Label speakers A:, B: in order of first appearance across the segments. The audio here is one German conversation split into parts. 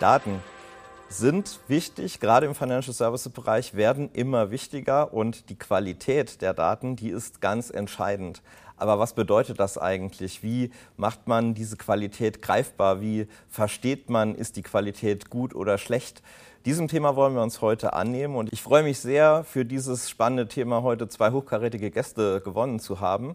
A: Daten sind wichtig, gerade im Financial Services Bereich werden immer wichtiger und die Qualität der Daten, die ist ganz entscheidend. Aber was bedeutet das eigentlich? Wie macht man diese Qualität greifbar? Wie versteht man, ist die Qualität gut oder schlecht? Diesem Thema wollen wir uns heute annehmen und ich freue mich sehr, für dieses spannende Thema heute zwei hochkarätige Gäste gewonnen zu haben.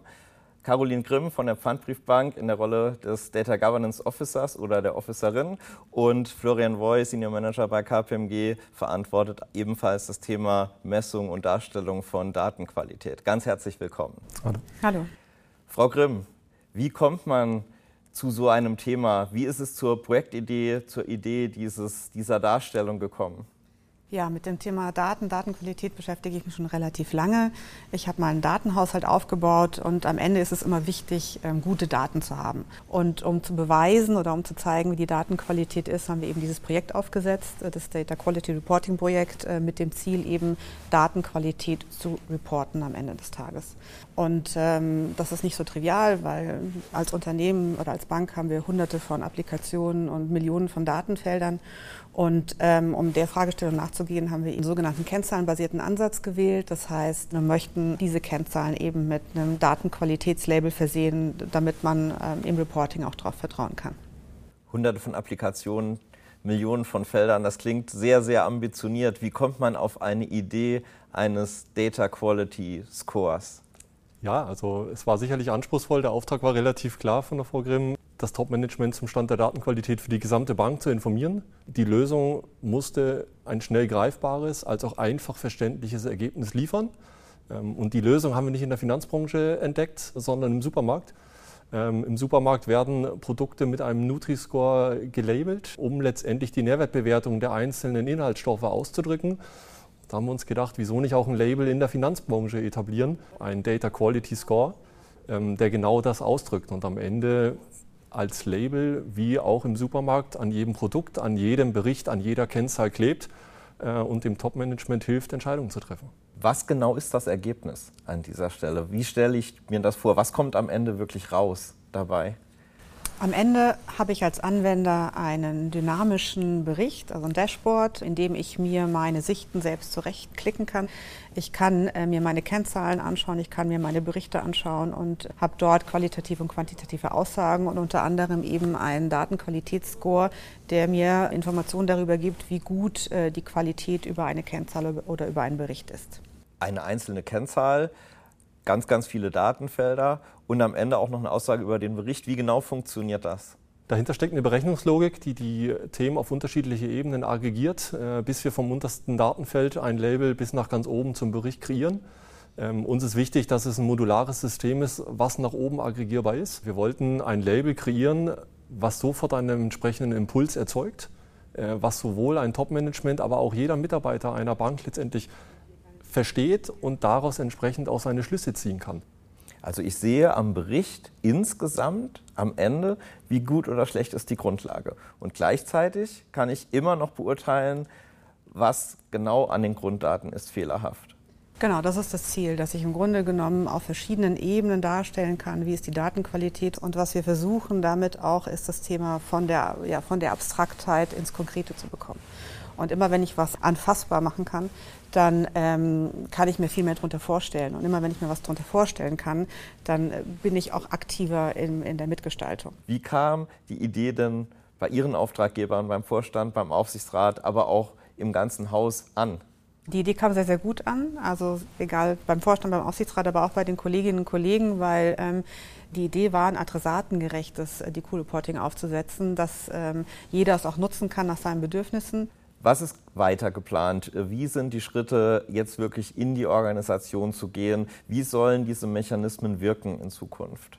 A: Caroline Grimm von der Pfandbriefbank in der Rolle des Data Governance Officers oder der Officerin und Florian Voy, Senior Manager bei KPMG, verantwortet ebenfalls das Thema Messung und Darstellung von Datenqualität. Ganz herzlich willkommen.
B: Hallo. Hallo.
A: Frau Grimm, wie kommt man zu so einem Thema? Wie ist es zur Projektidee, zur Idee dieses, dieser Darstellung gekommen?
B: Ja, mit dem Thema Daten, Datenqualität beschäftige ich mich schon relativ lange. Ich habe mal einen Datenhaushalt aufgebaut und am Ende ist es immer wichtig, ähm, gute Daten zu haben. Und um zu beweisen oder um zu zeigen, wie die Datenqualität ist, haben wir eben dieses Projekt aufgesetzt, äh, das Data Quality Reporting Projekt, äh, mit dem Ziel eben Datenqualität zu reporten am Ende des Tages. Und ähm, das ist nicht so trivial, weil als Unternehmen oder als Bank haben wir hunderte von Applikationen und Millionen von Datenfeldern. Und ähm, um der Fragestellung nachzugehen, haben wir einen sogenannten kennzahlenbasierten Ansatz gewählt. Das heißt, wir möchten diese Kennzahlen eben mit einem Datenqualitätslabel versehen, damit man ähm, im Reporting auch darauf vertrauen kann.
A: Hunderte von Applikationen, Millionen von Feldern, das klingt sehr, sehr ambitioniert. Wie kommt man auf eine Idee eines Data Quality Scores?
C: Ja, also es war sicherlich anspruchsvoll. Der Auftrag war relativ klar von der Frau Grimm das Top-Management zum Stand der Datenqualität für die gesamte Bank zu informieren. Die Lösung musste ein schnell greifbares als auch einfach verständliches Ergebnis liefern. Ähm, und die Lösung haben wir nicht in der Finanzbranche entdeckt, sondern im Supermarkt. Ähm, Im Supermarkt werden Produkte mit einem Nutri-Score gelabelt, um letztendlich die Nährwertbewertung der einzelnen Inhaltsstoffe auszudrücken. Da haben wir uns gedacht, wieso nicht auch ein Label in der Finanzbranche etablieren, ein Data Quality Score, ähm, der genau das ausdrückt. Und am Ende als Label wie auch im Supermarkt an jedem Produkt, an jedem Bericht, an jeder Kennzahl klebt äh, und dem Top-Management hilft, Entscheidungen zu treffen.
A: Was genau ist das Ergebnis an dieser Stelle? Wie stelle ich mir das vor? Was kommt am Ende wirklich raus dabei?
B: Am Ende habe ich als Anwender einen dynamischen Bericht, also ein Dashboard, in dem ich mir meine Sichten selbst zurechtklicken kann. Ich kann äh, mir meine Kennzahlen anschauen, ich kann mir meine Berichte anschauen und habe dort qualitative und quantitative Aussagen und unter anderem eben einen Datenqualitätsscore, der mir Informationen darüber gibt, wie gut äh, die Qualität über eine Kennzahl oder über einen Bericht ist.
A: Eine einzelne Kennzahl ganz, ganz viele Datenfelder und am Ende auch noch eine Aussage über den Bericht. Wie genau funktioniert das?
C: Dahinter steckt eine Berechnungslogik, die die Themen auf unterschiedliche Ebenen aggregiert, äh, bis wir vom untersten Datenfeld ein Label bis nach ganz oben zum Bericht kreieren. Ähm, uns ist wichtig, dass es ein modulares System ist, was nach oben aggregierbar ist. Wir wollten ein Label kreieren, was sofort einen entsprechenden Impuls erzeugt, äh, was sowohl ein Top-Management, aber auch jeder Mitarbeiter einer Bank letztendlich versteht und daraus entsprechend auch seine Schlüsse ziehen kann.
A: Also ich sehe am Bericht insgesamt am Ende, wie gut oder schlecht ist die Grundlage. Und gleichzeitig kann ich immer noch beurteilen, was genau an den Grunddaten ist fehlerhaft.
B: Genau, das ist das Ziel, dass ich im Grunde genommen auf verschiedenen Ebenen darstellen kann, wie ist die Datenqualität. Und was wir versuchen damit auch, ist das Thema von der, ja, von der Abstraktheit ins Konkrete zu bekommen. Und immer wenn ich was anfassbar machen kann, dann ähm, kann ich mir viel mehr darunter vorstellen. Und immer wenn ich mir was darunter vorstellen kann, dann äh, bin ich auch aktiver in, in der Mitgestaltung.
A: Wie kam die Idee denn bei Ihren Auftraggebern, beim Vorstand, beim Aufsichtsrat, aber auch im ganzen Haus an?
B: Die Idee kam sehr, sehr gut an. Also egal beim Vorstand, beim Aufsichtsrat, aber auch bei den Kolleginnen und Kollegen, weil ähm, die Idee war, ein adressatengerechtes äh, Deco-Reporting aufzusetzen, dass ähm, jeder es auch nutzen kann nach seinen Bedürfnissen.
A: Was ist weiter geplant? Wie sind die Schritte, jetzt wirklich in die Organisation zu gehen? Wie sollen diese Mechanismen wirken in Zukunft?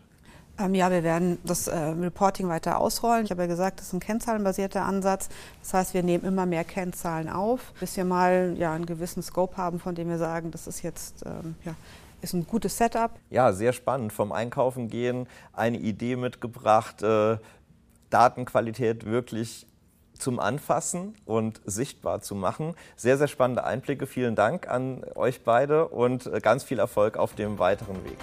B: Ähm, ja, wir werden das äh, Reporting weiter ausrollen. Ich habe ja gesagt, das ist ein kennzahlenbasierter Ansatz. Das heißt, wir nehmen immer mehr Kennzahlen auf, bis wir mal ja, einen gewissen Scope haben, von dem wir sagen, das ist jetzt ähm, ja, ist ein gutes Setup.
A: Ja, sehr spannend. Vom Einkaufen gehen, eine Idee mitgebracht, äh, Datenqualität wirklich zum Anfassen und sichtbar zu machen. Sehr, sehr spannende Einblicke. Vielen Dank an euch beide und äh, ganz viel Erfolg auf dem weiteren Weg.